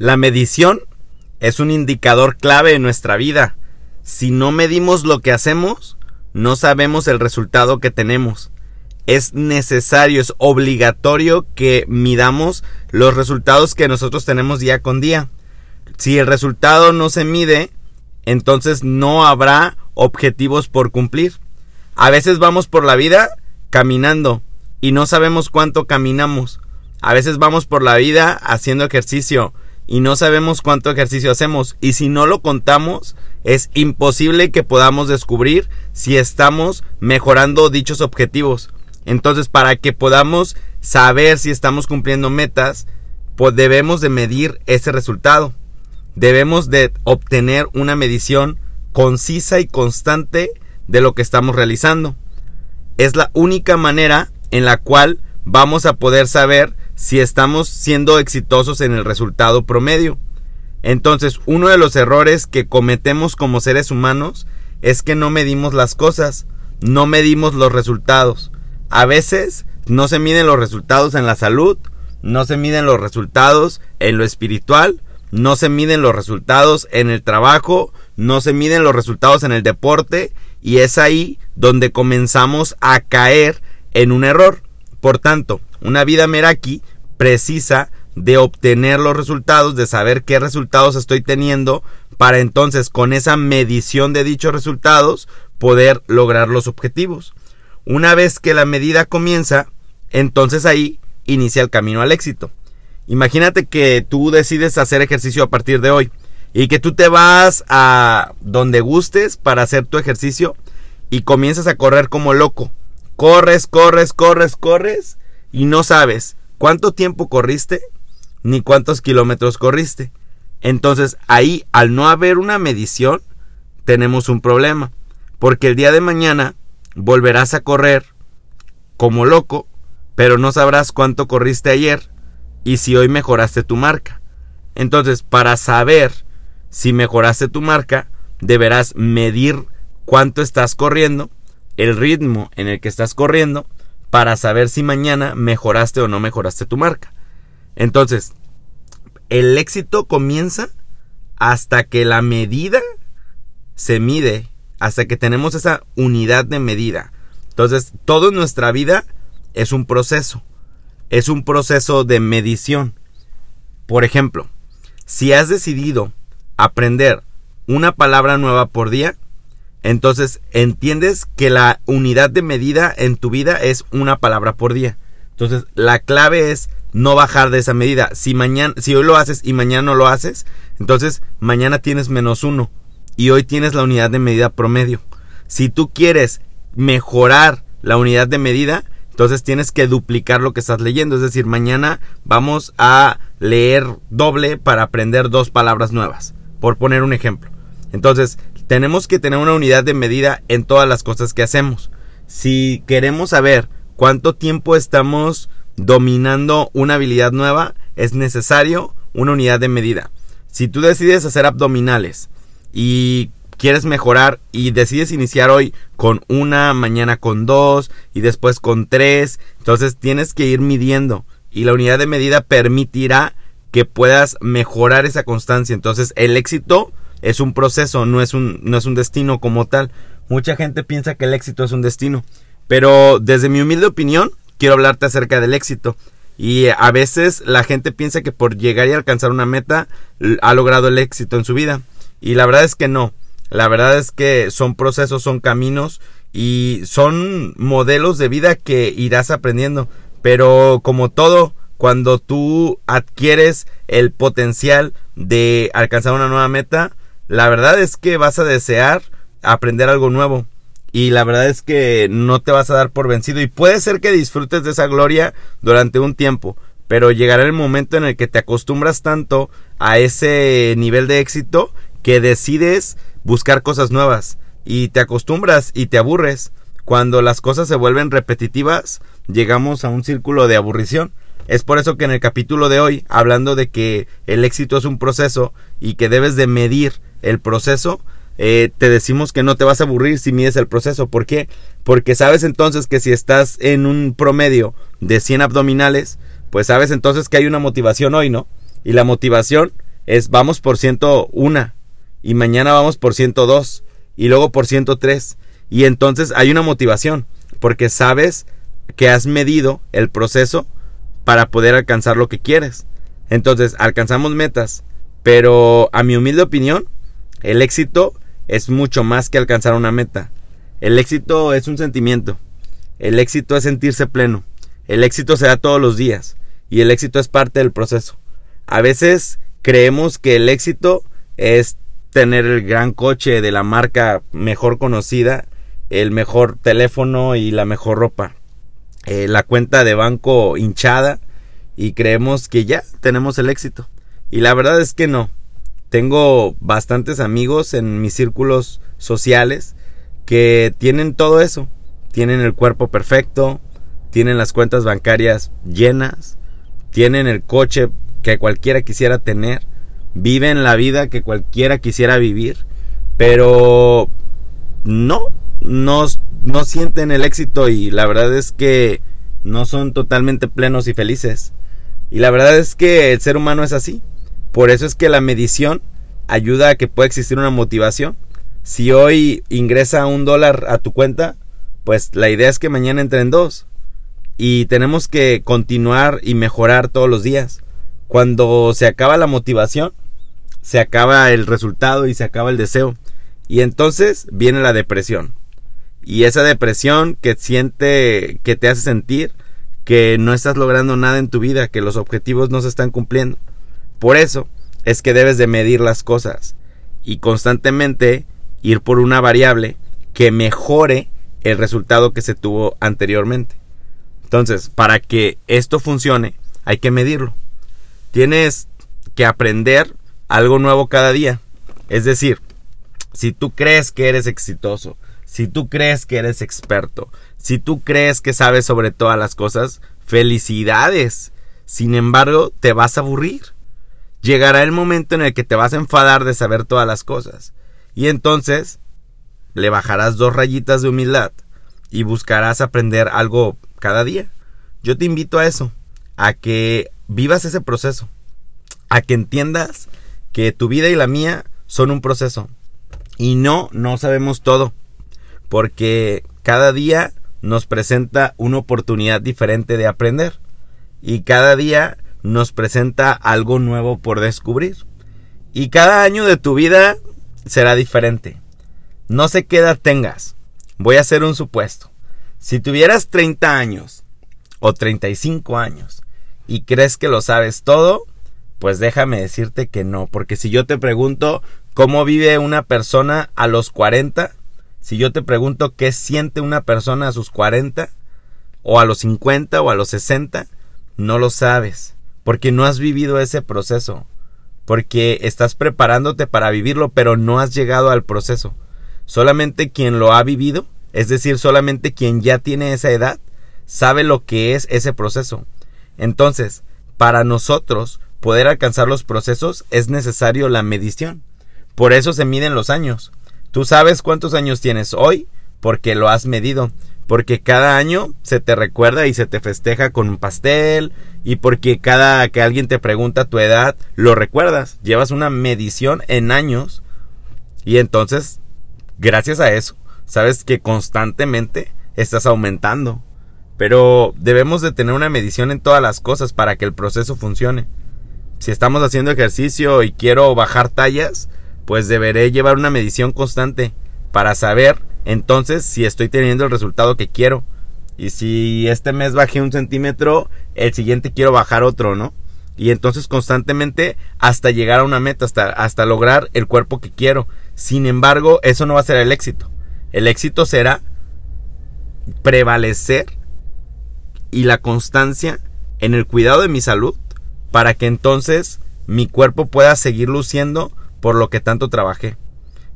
La medición es un indicador clave en nuestra vida. Si no medimos lo que hacemos, no sabemos el resultado que tenemos. Es necesario, es obligatorio que midamos los resultados que nosotros tenemos día con día. Si el resultado no se mide, entonces no habrá objetivos por cumplir. A veces vamos por la vida caminando y no sabemos cuánto caminamos. A veces vamos por la vida haciendo ejercicio y no sabemos cuánto ejercicio hacemos. Y si no lo contamos, es imposible que podamos descubrir si estamos mejorando dichos objetivos. Entonces, para que podamos saber si estamos cumpliendo metas, debemos de medir ese resultado. Debemos de obtener una medición concisa y constante de lo que estamos realizando. Es la única manera en la cual vamos a poder saber si estamos siendo exitosos en el resultado promedio. Entonces, uno de los errores que cometemos como seres humanos es que no medimos las cosas, no medimos los resultados. A veces no se miden los resultados en la salud, no se miden los resultados en lo espiritual, no se miden los resultados en el trabajo, no se miden los resultados en el deporte y es ahí donde comenzamos a caer en un error. Por tanto, una vida Meraki precisa de obtener los resultados, de saber qué resultados estoy teniendo, para entonces con esa medición de dichos resultados poder lograr los objetivos. Una vez que la medida comienza, entonces ahí inicia el camino al éxito. Imagínate que tú decides hacer ejercicio a partir de hoy y que tú te vas a donde gustes para hacer tu ejercicio y comienzas a correr como loco. Corres, corres, corres, corres y no sabes cuánto tiempo corriste ni cuántos kilómetros corriste. Entonces ahí, al no haber una medición, tenemos un problema. Porque el día de mañana volverás a correr como loco, pero no sabrás cuánto corriste ayer y si hoy mejoraste tu marca. Entonces, para saber si mejoraste tu marca, deberás medir cuánto estás corriendo, el ritmo en el que estás corriendo, para saber si mañana mejoraste o no mejoraste tu marca. Entonces, el éxito comienza hasta que la medida se mide, hasta que tenemos esa unidad de medida. Entonces, todo en nuestra vida es un proceso es un proceso de medición. Por ejemplo, si has decidido aprender una palabra nueva por día, entonces entiendes que la unidad de medida en tu vida es una palabra por día. Entonces, la clave es no bajar de esa medida. Si mañana, si hoy lo haces y mañana no lo haces, entonces mañana tienes menos uno y hoy tienes la unidad de medida promedio. Si tú quieres mejorar la unidad de medida, entonces tienes que duplicar lo que estás leyendo. Es decir, mañana vamos a leer doble para aprender dos palabras nuevas. Por poner un ejemplo. Entonces, tenemos que tener una unidad de medida en todas las cosas que hacemos. Si queremos saber cuánto tiempo estamos dominando una habilidad nueva, es necesario una unidad de medida. Si tú decides hacer abdominales y quieres mejorar y decides iniciar hoy con una, mañana con dos y después con tres, entonces tienes que ir midiendo y la unidad de medida permitirá que puedas mejorar esa constancia. Entonces el éxito es un proceso, no es un, no es un destino como tal. Mucha gente piensa que el éxito es un destino, pero desde mi humilde opinión quiero hablarte acerca del éxito. Y a veces la gente piensa que por llegar y alcanzar una meta ha logrado el éxito en su vida. Y la verdad es que no. La verdad es que son procesos, son caminos y son modelos de vida que irás aprendiendo. Pero como todo, cuando tú adquieres el potencial de alcanzar una nueva meta, la verdad es que vas a desear aprender algo nuevo. Y la verdad es que no te vas a dar por vencido. Y puede ser que disfrutes de esa gloria durante un tiempo. Pero llegará el momento en el que te acostumbras tanto a ese nivel de éxito que decides buscar cosas nuevas y te acostumbras y te aburres. Cuando las cosas se vuelven repetitivas, llegamos a un círculo de aburrición. Es por eso que en el capítulo de hoy, hablando de que el éxito es un proceso y que debes de medir el proceso, eh, te decimos que no te vas a aburrir si mides el proceso. ¿Por qué? Porque sabes entonces que si estás en un promedio de 100 abdominales, pues sabes entonces que hay una motivación hoy, ¿no? Y la motivación es vamos por 101 y mañana vamos por 102 y luego por 103 y entonces hay una motivación porque sabes que has medido el proceso para poder alcanzar lo que quieres. Entonces, alcanzamos metas, pero a mi humilde opinión, el éxito es mucho más que alcanzar una meta. El éxito es un sentimiento. El éxito es sentirse pleno. El éxito se da todos los días y el éxito es parte del proceso. A veces creemos que el éxito es tener el gran coche de la marca mejor conocida, el mejor teléfono y la mejor ropa. Eh, la cuenta de banco hinchada y creemos que ya tenemos el éxito. Y la verdad es que no. Tengo bastantes amigos en mis círculos sociales que tienen todo eso. Tienen el cuerpo perfecto, tienen las cuentas bancarias llenas, tienen el coche que cualquiera quisiera tener, viven la vida que cualquiera quisiera vivir, pero no, no, no sienten el éxito y la verdad es que no son totalmente plenos y felices. Y la verdad es que el ser humano es así. Por eso es que la medición ayuda a que pueda existir una motivación. Si hoy ingresa un dólar a tu cuenta, pues la idea es que mañana entren dos. Y tenemos que continuar y mejorar todos los días. Cuando se acaba la motivación, se acaba el resultado y se acaba el deseo. Y entonces viene la depresión. Y esa depresión que siente, que te hace sentir que no estás logrando nada en tu vida, que los objetivos no se están cumpliendo. Por eso es que debes de medir las cosas y constantemente ir por una variable que mejore el resultado que se tuvo anteriormente. Entonces, para que esto funcione, hay que medirlo. Tienes que aprender algo nuevo cada día. Es decir, si tú crees que eres exitoso, si tú crees que eres experto, si tú crees que sabes sobre todas las cosas, felicidades. Sin embargo, te vas a aburrir. Llegará el momento en el que te vas a enfadar de saber todas las cosas. Y entonces le bajarás dos rayitas de humildad y buscarás aprender algo cada día. Yo te invito a eso, a que vivas ese proceso, a que entiendas que tu vida y la mía son un proceso. Y no, no sabemos todo porque cada día nos presenta una oportunidad diferente de aprender y cada día nos presenta algo nuevo por descubrir. Y cada año de tu vida será diferente. No sé qué edad tengas. Voy a hacer un supuesto. Si tuvieras 30 años o 35 años y crees que lo sabes todo, pues déjame decirte que no, porque si yo te pregunto cómo vive una persona a los 40, si yo te pregunto qué siente una persona a sus 40, o a los 50, o a los 60, no lo sabes, porque no has vivido ese proceso, porque estás preparándote para vivirlo, pero no has llegado al proceso. Solamente quien lo ha vivido, es decir, solamente quien ya tiene esa edad, sabe lo que es ese proceso. Entonces, para nosotros poder alcanzar los procesos es necesario la medición. Por eso se miden los años. Tú sabes cuántos años tienes hoy porque lo has medido, porque cada año se te recuerda y se te festeja con un pastel y porque cada que alguien te pregunta tu edad, lo recuerdas, llevas una medición en años y entonces, gracias a eso, sabes que constantemente estás aumentando. Pero debemos de tener una medición en todas las cosas para que el proceso funcione. Si estamos haciendo ejercicio y quiero bajar tallas, pues deberé llevar una medición constante para saber entonces si estoy teniendo el resultado que quiero. Y si este mes bajé un centímetro, el siguiente quiero bajar otro, ¿no? Y entonces constantemente hasta llegar a una meta, hasta, hasta lograr el cuerpo que quiero. Sin embargo, eso no va a ser el éxito. El éxito será prevalecer y la constancia en el cuidado de mi salud para que entonces mi cuerpo pueda seguir luciendo por lo que tanto trabajé.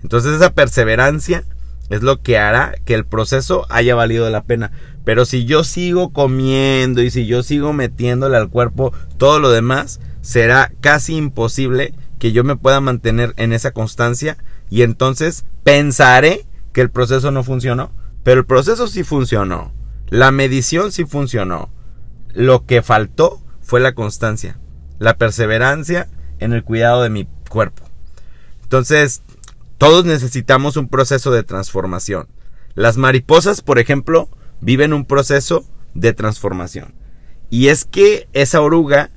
Entonces esa perseverancia es lo que hará que el proceso haya valido la pena. Pero si yo sigo comiendo y si yo sigo metiéndole al cuerpo todo lo demás, será casi imposible que yo me pueda mantener en esa constancia y entonces pensaré que el proceso no funcionó. Pero el proceso sí funcionó. La medición sí funcionó. Lo que faltó fue la constancia, la perseverancia en el cuidado de mi cuerpo. Entonces, todos necesitamos un proceso de transformación. Las mariposas, por ejemplo, viven un proceso de transformación. Y es que esa oruga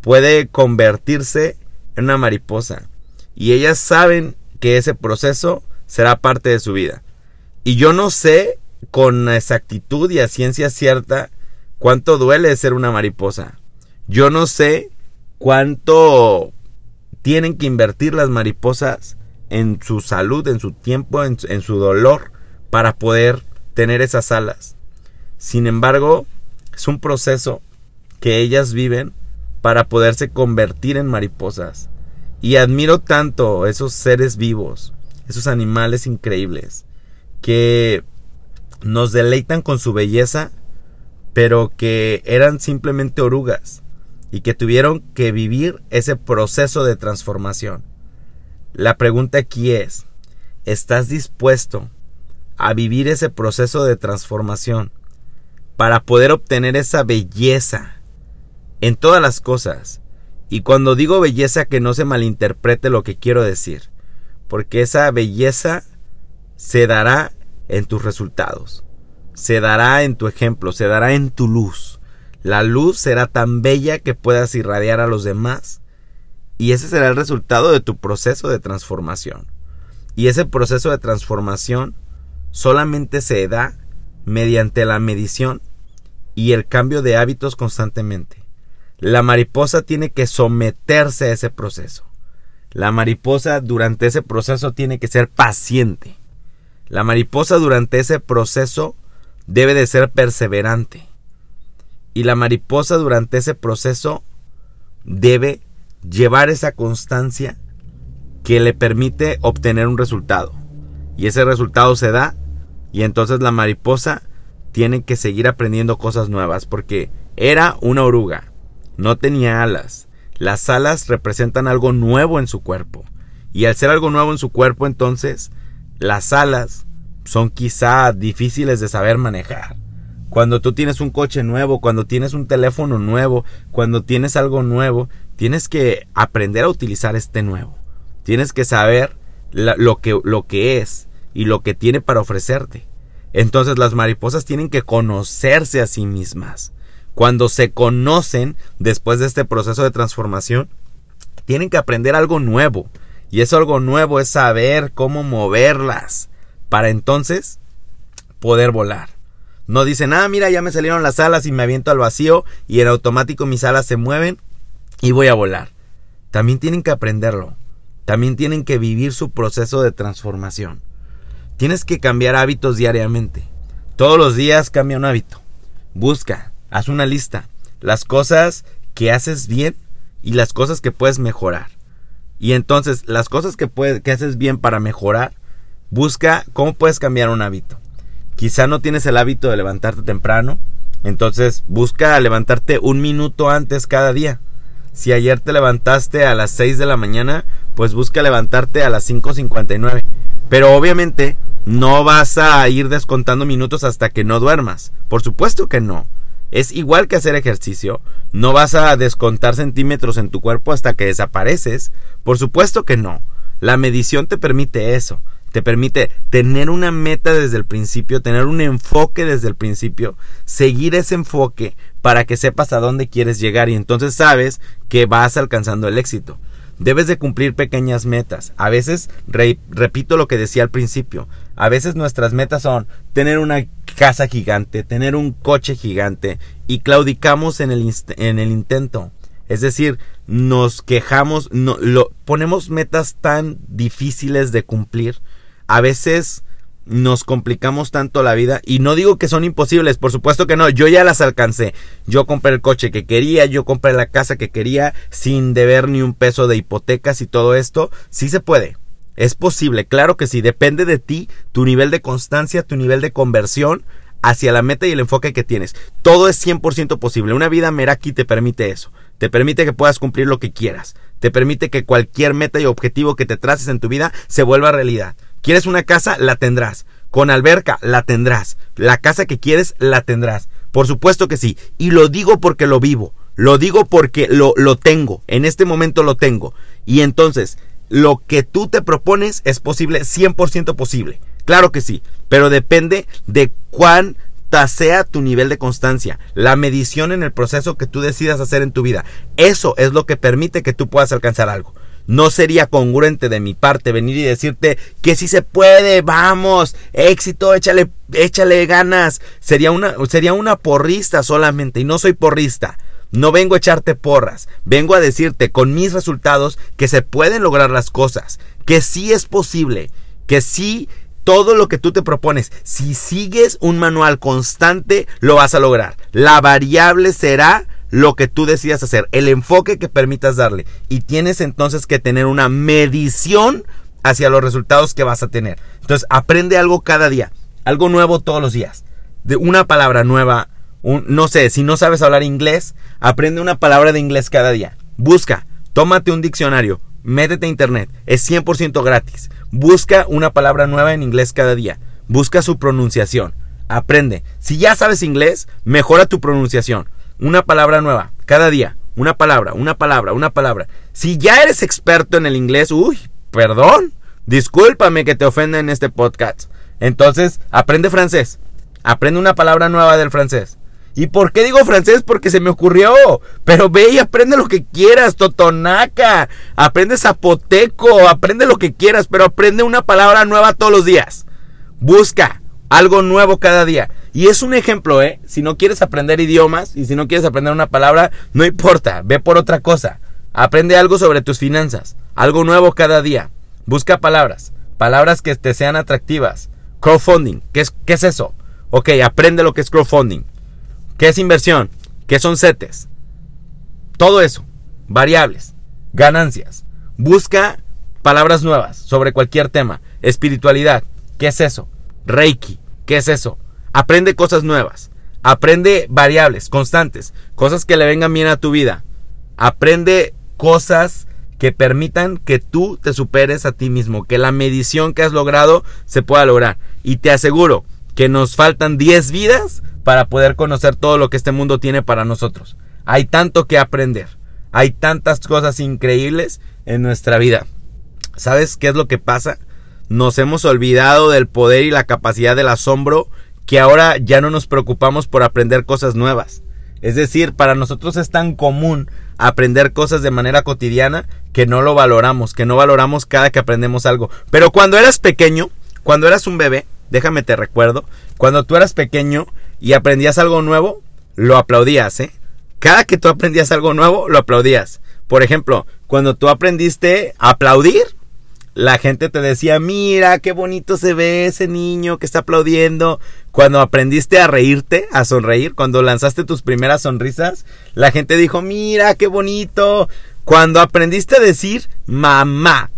puede convertirse en una mariposa. Y ellas saben que ese proceso será parte de su vida. Y yo no sé con exactitud y a ciencia cierta cuánto duele ser una mariposa. Yo no sé cuánto tienen que invertir las mariposas en su salud, en su tiempo, en, su dolor, para poder tener esas alas. Sin embargo, es un proceso que ellas viven para poderse convertir en mariposas. Y admiro tanto esos seres vivos, esos animales increíbles, que nos deleitan con su belleza, pero que eran simplemente orugas y que tuvieron que vivir ese proceso de transformación. La pregunta aquí es, ¿estás dispuesto a vivir ese proceso de transformación para poder obtener esa belleza en todas las cosas? Y cuando digo belleza que no se malinterprete lo que quiero decir, porque esa belleza se dará en tus resultados, se dará en tu ejemplo, se dará en tu luz. La luz será tan bella que puedas irradiar a los demás y ese será el resultado de tu proceso de transformación. Y ese proceso de transformación solamente se da mediante la medición y el cambio de hábitos constantemente. La mariposa tiene que someterse a ese proceso. La mariposa durante ese proceso tiene que ser paciente. La mariposa durante ese proceso debe de ser perseverante. Y la mariposa durante ese proceso debe llevar esa constancia que le permite obtener un resultado. Y ese resultado se da y entonces la mariposa tiene que seguir aprendiendo cosas nuevas porque era una oruga, no tenía alas. Las alas representan algo nuevo en su cuerpo. Y al ser algo nuevo en su cuerpo entonces las alas son quizá difíciles de saber manejar. Cuando tú tienes un coche nuevo, cuando tienes un teléfono nuevo, cuando tienes algo nuevo, tienes que aprender a utilizar este nuevo. Tienes que saber lo, que, lo que es y lo que tiene para ofrecerte. Entonces las mariposas tienen que conocerse a sí mismas. Cuando se conocen después de este proceso de transformación, tienen que aprender algo nuevo. Y eso algo nuevo es saber cómo moverlas para entonces poder volar. No dicen, ah, mira, ya me salieron las alas y me aviento al vacío y en automático mis alas se mueven y voy a volar. También tienen que aprenderlo. También tienen que vivir su proceso de transformación. Tienes que cambiar hábitos diariamente. Todos los días cambia un hábito. Busca, haz una lista. Las cosas que haces bien y las cosas que puedes mejorar. Y entonces, las cosas que, puedes, que haces bien para mejorar, busca cómo puedes cambiar un hábito. Quizá no tienes el hábito de levantarte temprano, entonces busca levantarte un minuto antes cada día. Si ayer te levantaste a las 6 de la mañana, pues busca levantarte a las 5.59. Pero obviamente no vas a ir descontando minutos hasta que no duermas. Por supuesto que no. Es igual que hacer ejercicio. No vas a descontar centímetros en tu cuerpo hasta que desapareces. Por supuesto que no. La medición te permite eso. Te permite tener una meta desde el principio, tener un enfoque desde el principio, seguir ese enfoque para que sepas a dónde quieres llegar y entonces sabes que vas alcanzando el éxito. Debes de cumplir pequeñas metas. A veces, repito lo que decía al principio, a veces nuestras metas son tener una casa gigante, tener un coche gigante y claudicamos en el, en el intento. Es decir, nos quejamos, no, lo, ponemos metas tan difíciles de cumplir. A veces nos complicamos tanto la vida y no digo que son imposibles, por supuesto que no, yo ya las alcancé. Yo compré el coche que quería, yo compré la casa que quería sin deber ni un peso de hipotecas y todo esto, sí se puede. Es posible, claro que sí, depende de ti, tu nivel de constancia, tu nivel de conversión hacia la meta y el enfoque que tienes. Todo es 100% posible. Una vida Meraki te permite eso. Te permite que puedas cumplir lo que quieras. Te permite que cualquier meta y objetivo que te traces en tu vida se vuelva realidad. ¿Quieres una casa? La tendrás. Con alberca, la tendrás. La casa que quieres, la tendrás. Por supuesto que sí. Y lo digo porque lo vivo. Lo digo porque lo, lo tengo. En este momento lo tengo. Y entonces, lo que tú te propones es posible, 100% posible. Claro que sí, pero depende de cuánta sea tu nivel de constancia, la medición en el proceso que tú decidas hacer en tu vida. Eso es lo que permite que tú puedas alcanzar algo. No sería congruente de mi parte venir y decirte que si se puede, vamos, éxito, échale, échale ganas. Sería una, sería una porrista solamente y no soy porrista. No vengo a echarte porras, vengo a decirte con mis resultados que se pueden lograr las cosas, que sí es posible, que sí todo lo que tú te propones, si sigues un manual constante, lo vas a lograr. La variable será lo que tú decidas hacer, el enfoque que permitas darle. Y tienes entonces que tener una medición hacia los resultados que vas a tener. Entonces, aprende algo cada día, algo nuevo todos los días. De una palabra nueva, no sé, si no sabes hablar inglés, aprende una palabra de inglés cada día. Busca, tómate un diccionario, métete a internet, es 100% gratis. Busca una palabra nueva en inglés cada día. Busca su pronunciación. Aprende. Si ya sabes inglés, mejora tu pronunciación. Una palabra nueva cada día. Una palabra, una palabra, una palabra. Si ya eres experto en el inglés, uy, perdón. Discúlpame que te ofenda en este podcast. Entonces, aprende francés. Aprende una palabra nueva del francés. ¿Y por qué digo francés? Porque se me ocurrió. Pero ve y aprende lo que quieras, totonaca. Aprende zapoteco, aprende lo que quieras, pero aprende una palabra nueva todos los días. Busca algo nuevo cada día. Y es un ejemplo, ¿eh? Si no quieres aprender idiomas y si no quieres aprender una palabra, no importa, ve por otra cosa. Aprende algo sobre tus finanzas, algo nuevo cada día. Busca palabras, palabras que te sean atractivas. Crowdfunding, ¿qué es, qué es eso? Ok, aprende lo que es crowdfunding. ¿Qué es inversión? ¿Qué son CETES? Todo eso. Variables. Ganancias. Busca palabras nuevas sobre cualquier tema. Espiritualidad. ¿Qué es eso? Reiki. ¿Qué es eso? Aprende cosas nuevas. Aprende variables, constantes. Cosas que le vengan bien a tu vida. Aprende cosas que permitan que tú te superes a ti mismo. Que la medición que has logrado se pueda lograr. Y te aseguro que nos faltan 10 vidas para poder conocer todo lo que este mundo tiene para nosotros. Hay tanto que aprender. Hay tantas cosas increíbles en nuestra vida. ¿Sabes qué es lo que pasa? Nos hemos olvidado del poder y la capacidad del asombro que ahora ya no nos preocupamos por aprender cosas nuevas. Es decir, para nosotros es tan común aprender cosas de manera cotidiana que no lo valoramos, que no valoramos cada que aprendemos algo. Pero cuando eras pequeño, cuando eras un bebé, déjame te recuerdo, cuando tú eras pequeño, y aprendías algo nuevo, lo aplaudías, ¿eh? Cada que tú aprendías algo nuevo, lo aplaudías. Por ejemplo, cuando tú aprendiste a aplaudir, la gente te decía, mira, qué bonito se ve ese niño que está aplaudiendo. Cuando aprendiste a reírte, a sonreír, cuando lanzaste tus primeras sonrisas, la gente dijo, mira, qué bonito. Cuando aprendiste a decir mamá,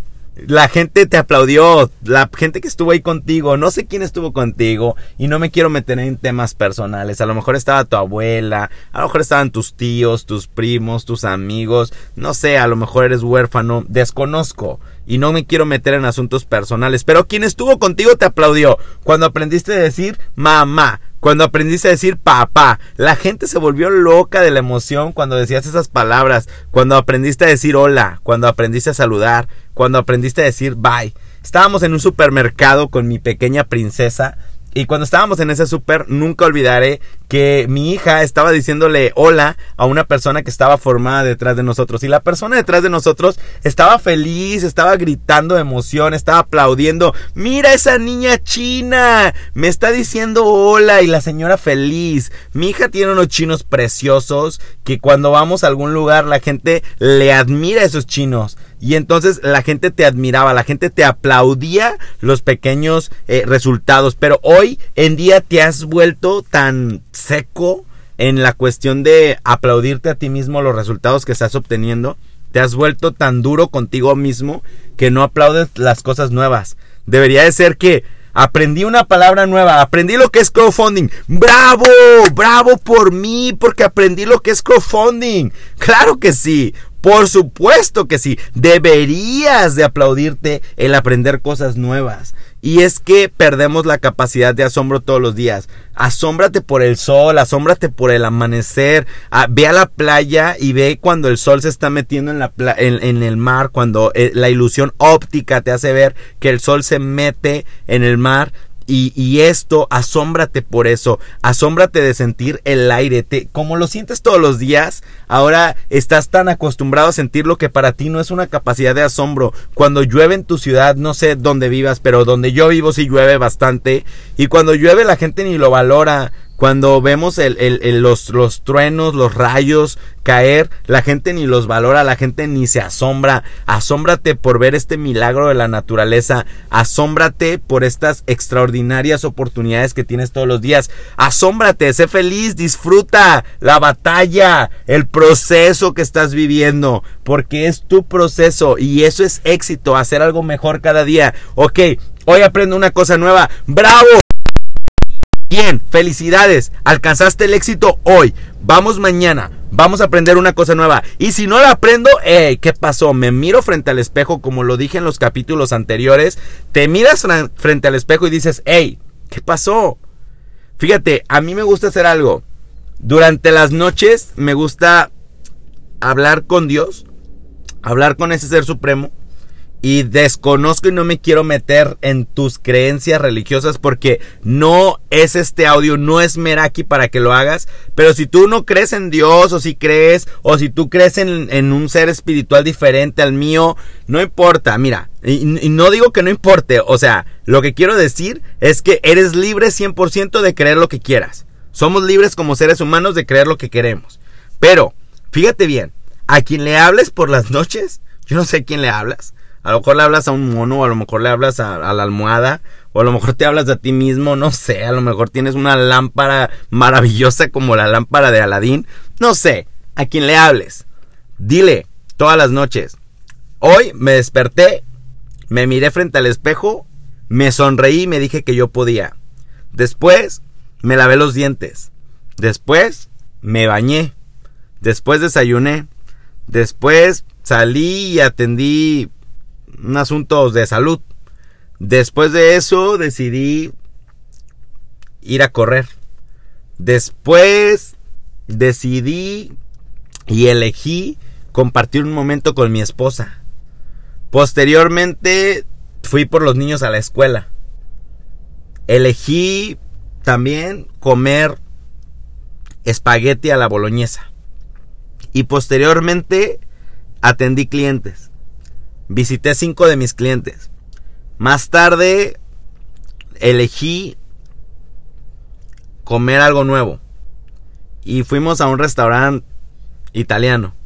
la gente te aplaudió, la gente que estuvo ahí contigo, no sé quién estuvo contigo y no me quiero meter en temas personales, a lo mejor estaba tu abuela, a lo mejor estaban tus tíos, tus primos, tus amigos, no sé, a lo mejor eres huérfano, desconozco y no me quiero meter en asuntos personales, pero quien estuvo contigo te aplaudió cuando aprendiste a decir mamá, cuando aprendiste a decir papá, la gente se volvió loca de la emoción cuando decías esas palabras, cuando aprendiste a decir hola, cuando aprendiste a saludar, cuando aprendiste a decir bye. Estábamos en un supermercado con mi pequeña princesa y cuando estábamos en ese súper, nunca olvidaré que mi hija estaba diciéndole hola a una persona que estaba formada detrás de nosotros. Y la persona detrás de nosotros estaba feliz, estaba gritando de emoción, estaba aplaudiendo. Mira esa niña china, me está diciendo hola y la señora feliz. Mi hija tiene unos chinos preciosos que cuando vamos a algún lugar la gente le admira a esos chinos. Y entonces la gente te admiraba, la gente te aplaudía los pequeños eh, resultados. Pero hoy en día te has vuelto tan seco en la cuestión de aplaudirte a ti mismo los resultados que estás obteniendo. Te has vuelto tan duro contigo mismo que no aplaudes las cosas nuevas. Debería de ser que Aprendí una palabra nueva, aprendí lo que es crowdfunding. ¡Bravo! ¡Bravo por mí! Porque aprendí lo que es crowdfunding. Claro que sí. Por supuesto que sí. Deberías de aplaudirte el aprender cosas nuevas. Y es que perdemos la capacidad de asombro todos los días. Asómbrate por el sol, asómbrate por el amanecer. Ah, ve a la playa y ve cuando el sol se está metiendo en, el mar, cuando eh, la ilusión óptica te hace ver que el sol se mete en el mar. Y, esto, asómbrate por eso, asómbrate de sentir el aire, te, como lo sientes todos los días, ahora estás tan acostumbrado a sentirlo que para ti no es una capacidad de asombro. Cuando llueve en tu ciudad, no sé dónde vivas, pero donde yo vivo sí llueve bastante, y cuando llueve la gente ni lo valora, cuando vemos los, los truenos, los rayos caer, la gente ni los valora, la gente ni se asombra. Asómbrate por ver este milagro de la naturaleza. Asómbrate por estas extraordinarias oportunidades que tienes todos los días. Asómbrate, sé feliz, disfruta la batalla, el proceso que estás viviendo, porque es tu proceso y eso es éxito, hacer algo mejor cada día. Ok, hoy aprendo una cosa nueva. ¡Bravo! Bien, felicidades, alcanzaste el éxito hoy. Vamos mañana, vamos a aprender una cosa nueva. Y si no la aprendo, hey, ¿qué pasó? Me miro frente al espejo, como lo dije en los capítulos anteriores. Te miras frente al espejo y dices, hey, ¿qué pasó? Fíjate, a mí me gusta hacer algo. Durante las noches me gusta hablar con Dios, hablar con ese ser supremo y desconozco y no me quiero meter en tus creencias religiosas porque no es este audio, no es Meraki para que lo hagas, pero si tú no crees en Dios o si crees o si tú crees en, un ser espiritual diferente al mío, no importa, mira, y, y, no digo que no importe, o sea, lo que quiero decir es que eres libre 100% de creer lo que quieras. Somos libres como seres humanos de creer lo que queremos. Pero, fíjate bien, a quien le hables por las noches, yo no sé a quién le hablas, a lo mejor le hablas a un mono, o a lo mejor le hablas a, la almohada, o a lo mejor te hablas a ti mismo, no sé, a lo mejor tienes una lámpara maravillosa como la lámpara de Aladín, no sé, a quien le hables. Dile todas las noches, hoy me desperté, me miré frente al espejo, me sonreí y me dije que yo podía. Después me lavé los dientes. Después me bañé. Después desayuné. Después salí y atendí un asunto de salud. Después de eso decidí ir a correr. Después decidí y elegí compartir un momento con mi esposa. Posteriormente fui por los niños a la escuela. Elegí también comer espagueti a la boloñesa. Y posteriormente atendí clientes. Visité cinco de mis clientes. Más tarde elegí comer algo nuevo. Y fuimos a un restaurante italiano.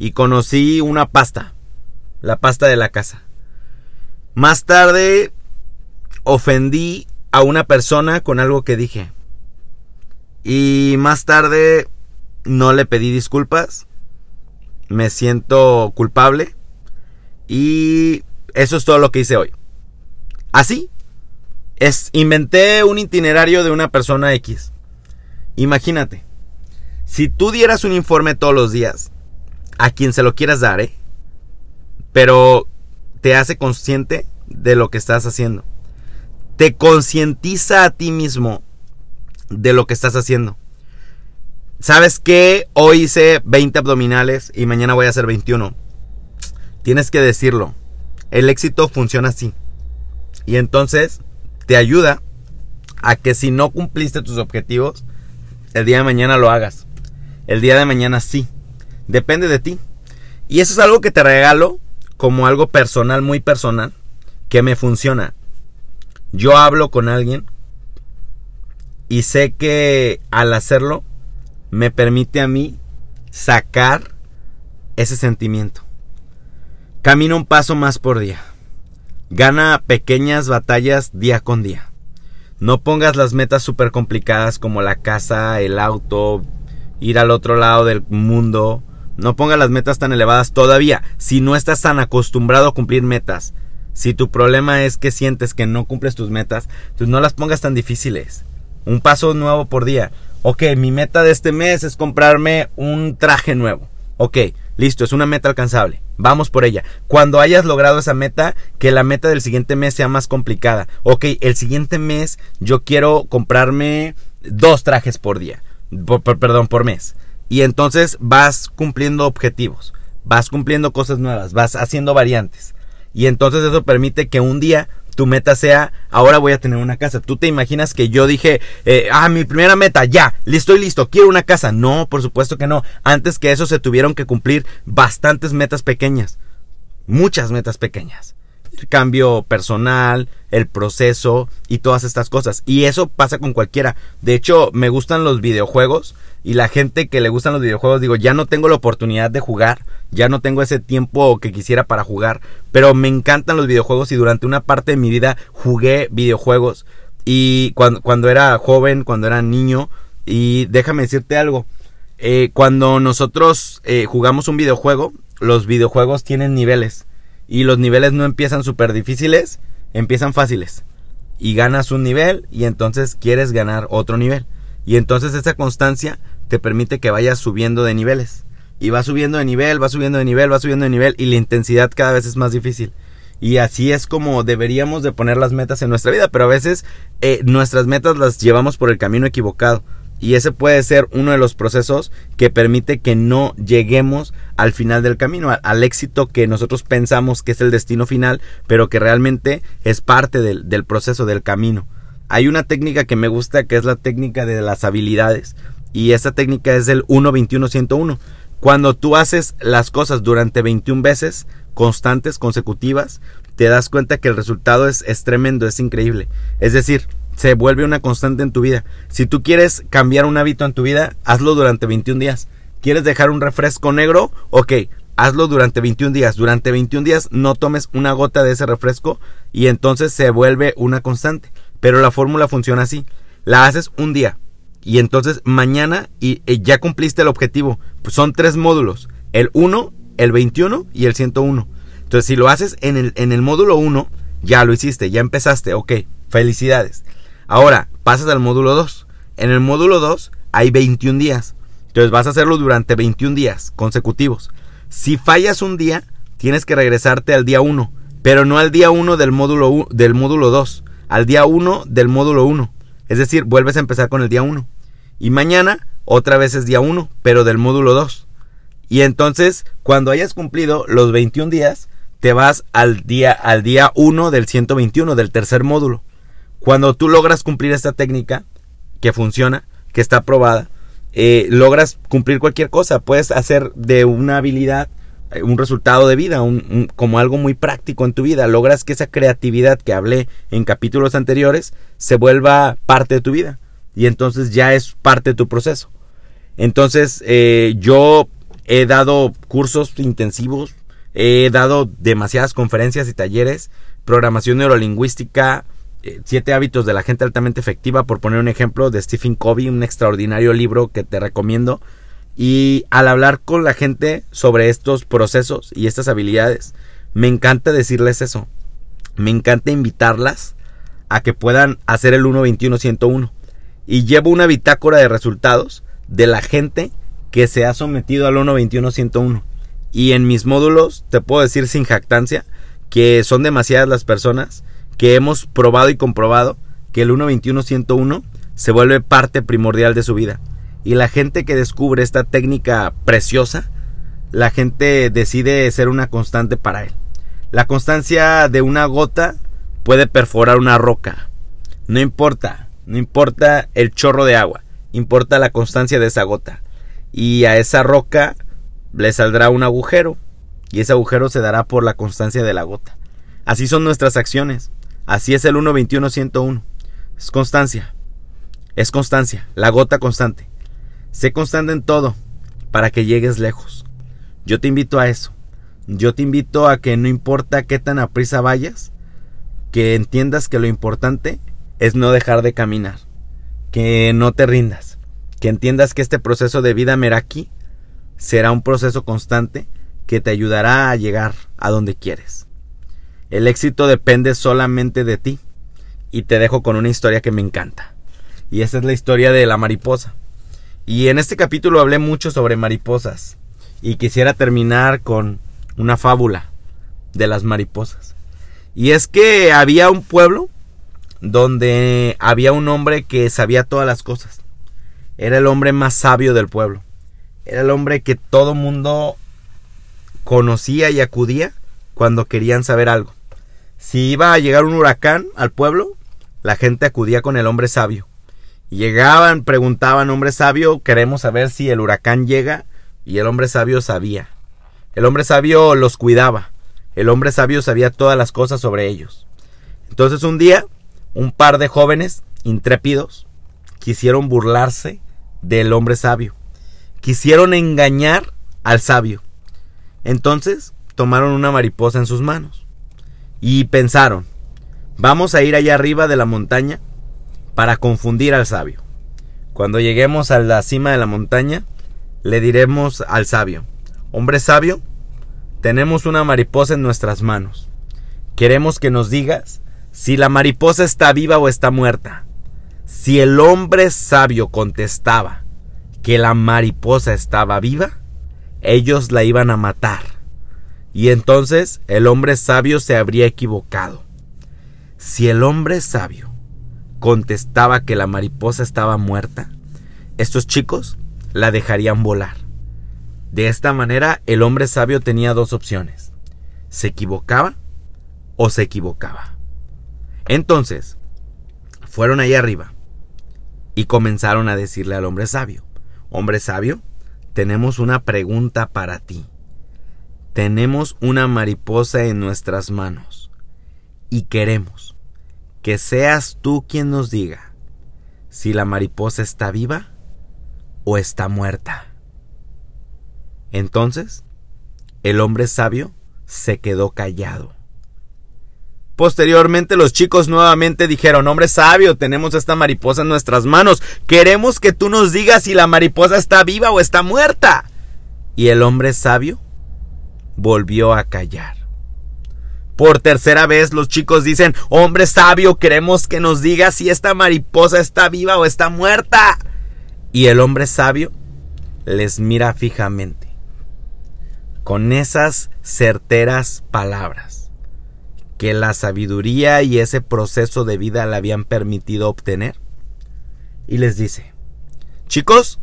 Y conocí una pasta. La pasta de la casa. Más tarde ofendí a una persona con algo que dije. Y más tarde no le pedí disculpas. Me siento culpable. Y eso es todo lo que hice hoy. Así. Es, inventé un itinerario de una persona X. Imagínate. Si tú dieras un informe todos los días, a quien se lo quieras dar, ¿eh? Pero te hace consciente de lo que estás haciendo. Te concientiza a ti mismo de lo que estás haciendo. ¿Sabes qué? Hoy hice 20 abdominales y mañana voy a hacer 21 Tienes que decirlo. El éxito funciona así. Y entonces te ayuda a que si no cumpliste tus objetivos, el día de mañana lo hagas. El día de mañana sí. Depende de ti. Y eso es algo que te regalo como algo personal, muy personal, que me funciona. Yo hablo con alguien y sé que al hacerlo me permite a mí sacar ese sentimiento. Camina un paso más por día. Gana pequeñas batallas día con día. No pongas las metas súper complicadas como la casa, el auto, ir al otro lado del mundo. No pongas las metas tan elevadas todavía. Si no estás tan acostumbrado a cumplir metas. Si tu problema es que sientes que no cumples tus metas, pues no las pongas tan difíciles. Un paso nuevo por día. Ok, mi meta de este mes es comprarme un traje nuevo. Ok, Listo, es una meta alcanzable. Vamos por ella. Cuando hayas logrado esa meta, que la meta del siguiente mes sea más complicada. Ok, el siguiente mes yo quiero comprarme dos trajes por día. perdón, por mes. Y entonces vas cumpliendo objetivos. Vas cumpliendo cosas nuevas. Vas haciendo variantes. Y entonces eso permite que un día tu meta sea, ahora voy a tener una casa. Tú te imaginas que yo dije, eh, ah, mi primera meta, ya, estoy listo, quiero una casa. No, por supuesto que no. Antes que eso se tuvieron que cumplir bastantes metas pequeñas. Muchas metas pequeñas. El cambio personal, el proceso y todas estas cosas. Y eso pasa con cualquiera. De hecho, me gustan los videojuegos y la gente que le gustan los videojuegos, digo, ya no tengo la oportunidad de jugar, ya no tengo ese tiempo que quisiera para jugar, pero me encantan los videojuegos y durante una parte de mi vida jugué videojuegos y cuando, cuando era joven, cuando era niño, y déjame decirte algo, eh, cuando nosotros eh, jugamos un videojuego, los videojuegos tienen niveles y los niveles no empiezan súper difíciles, empiezan fáciles y ganas un nivel y entonces quieres ganar otro nivel. Y entonces esa constancia te permite que vayas subiendo de niveles. Y va subiendo de nivel, va subiendo de nivel, va subiendo de nivel y la intensidad cada vez es más difícil. Y así es como deberíamos de poner las metas en nuestra vida, pero a veces eh, nuestras metas las llevamos por el camino equivocado. Y ese puede ser uno de los procesos que permite que no lleguemos al final del camino, al, éxito que nosotros pensamos que es el destino final, pero que realmente es parte del, del proceso, del camino. Hay una técnica que me gusta que es la técnica de las habilidades. Y esa técnica es el 1-21-101. Cuando tú haces las cosas durante 21 veces, constantes, consecutivas, te das cuenta que el resultado es, tremendo, es increíble. Es decir, se vuelve una constante en tu vida. Si tú quieres cambiar un hábito en tu vida, hazlo durante 21 días. ¿Quieres dejar un refresco negro? Ok, hazlo durante 21 días. Durante 21 días no tomes una gota de ese refresco y entonces se vuelve una constante. Pero la fórmula funciona así. La haces un día y entonces mañana y, ya cumpliste el objetivo. Pues son tres módulos. El 1, el 21 y el 101. Entonces si lo haces en el, en el módulo 1, ya lo hiciste, ya empezaste. Ok, felicidades. Ahora pasas al módulo 2. En el módulo 2 hay 21 días. Entonces vas a hacerlo durante 21 días consecutivos. Si fallas un día, tienes que regresarte al día 1, pero no al día 1 del módulo, del módulo 2, al día 1 del módulo 1. Es decir, vuelves a empezar con el día 1. Y mañana otra vez es día 1, pero del módulo 2. Y entonces, cuando hayas cumplido los 21 días, te vas al día al día 1 del 121, del tercer módulo. Cuando tú logras cumplir esta técnica, que funciona, que está probada, eh, logras cumplir cualquier cosa. Puedes hacer de una habilidad un resultado de vida, un, como algo muy práctico en tu vida. Logras que esa creatividad que hablé en capítulos anteriores se vuelva parte de tu vida. Y entonces ya es parte de tu proceso. Entonces eh, yo he dado cursos intensivos, he dado demasiadas conferencias y talleres, programación neurolingüística, eh, siete hábitos de la gente altamente efectiva, por poner un ejemplo, de Stephen Covey, un extraordinario libro que te recomiendo y al hablar con la gente sobre estos procesos y estas habilidades, me encanta decirles eso. Me encanta invitarlas a que puedan hacer el 121-101. Y llevo una bitácora de resultados de la gente que se ha sometido al 121-101. Y en mis módulos te puedo decir sin jactancia que son demasiadas las personas que hemos probado y comprobado que el 121-101 se vuelve parte primordial de su vida. Y la gente que descubre esta técnica preciosa, la gente decide ser una constante para él. La constancia de una gota puede perforar una roca. No importa, no importa el chorro de agua, importa la constancia de esa gota. Y a esa roca le saldrá un agujero, y ese agujero se dará por la constancia de la gota. Así son nuestras acciones. Así es el 121-101. Es constancia. Es constancia, la gota constante. Sé constante en todo para que llegues lejos. Yo te invito a eso. Yo te invito a que no importa qué tan aprisa vayas, que entiendas que lo importante es no dejar de caminar, que no te rindas, que entiendas que este proceso de vida meraki será un proceso constante que te ayudará a llegar a donde quieres. El éxito depende solamente de ti y te dejo con una historia que me encanta. Y esa es la historia de la mariposa. Y en este capítulo hablé mucho sobre mariposas. y quisiera terminar con una fábula de las mariposas. Y es que había un pueblo donde había un hombre que sabía todas las cosas. Era el hombre más sabio del pueblo. Era el hombre que todo mundo conocía y acudía cuando querían saber algo. Si iba a llegar un huracán al pueblo, la gente acudía con el hombre sabio. Llegaban, preguntaban, hombre sabio, queremos saber si el huracán llega, y el hombre sabio sabía. El hombre sabio los cuidaba. El hombre sabio sabía todas las cosas sobre ellos. Entonces un día, un par de jóvenes intrépidos quisieron burlarse del hombre sabio. Quisieron engañar al sabio. Entonces tomaron una mariposa en sus manos y pensaron, vamos a ir allá arriba de la montaña para confundir al sabio. Cuando lleguemos a la cima de la montaña, le diremos al sabio, hombre sabio, tenemos una mariposa en nuestras manos. Queremos que nos digas si la mariposa está viva o está muerta. Si el hombre sabio contestaba que la mariposa estaba viva, ellos la iban a matar. Y entonces el hombre sabio se habría equivocado. Si el hombre sabio contestaba que la mariposa estaba muerta, estos chicos la dejarían volar. De esta manera el hombre sabio tenía dos opciones. Se equivocaba o se equivocaba. Entonces, fueron ahí arriba y comenzaron a decirle al hombre sabio, hombre sabio, tenemos una pregunta para ti. Tenemos una mariposa en nuestras manos y queremos que seas tú quien nos diga si la mariposa está viva o está muerta. Entonces, el hombre sabio se quedó callado. Posteriormente los chicos nuevamente dijeron, hombre sabio, tenemos esta mariposa en nuestras manos, queremos que tú nos digas si la mariposa está viva o está muerta. Y el hombre sabio volvió a callar. Por tercera vez los chicos dicen, hombre sabio, queremos que nos digas si esta mariposa está viva o está muerta. Y el hombre sabio les mira fijamente, con esas certeras palabras que la sabiduría y ese proceso de vida le habían permitido obtener. Y les dice, chicos,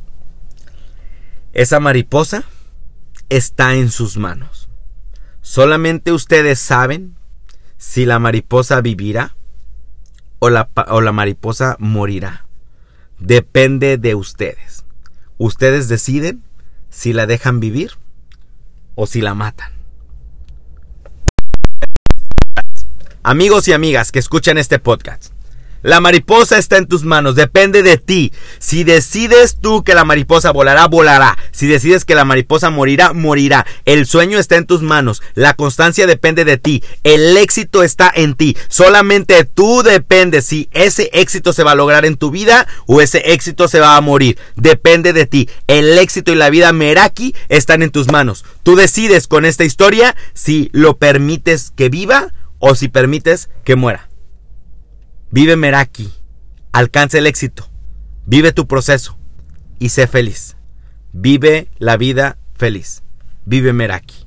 esa mariposa está en sus manos. Solamente ustedes saben si la mariposa vivirá o la, o la mariposa morirá. Depende de ustedes. Ustedes deciden si la dejan vivir o si la matan. Amigos y amigas que escuchan este podcast. La mariposa está en tus manos, depende de ti. Si decides tú que la mariposa volará, volará. Si decides que la mariposa morirá, morirá. El sueño está en tus manos, la constancia depende de ti, el éxito está en ti. Solamente tú dependes si ese éxito se va a lograr en tu vida o ese éxito se va a morir. Depende de ti. El éxito y la vida Meraki están en tus manos. Tú decides con esta historia si lo permites que viva o si permites que muera. Vive Meraki, alcanza el éxito, vive tu proceso y sé feliz. Vive la vida feliz. Vive Meraki.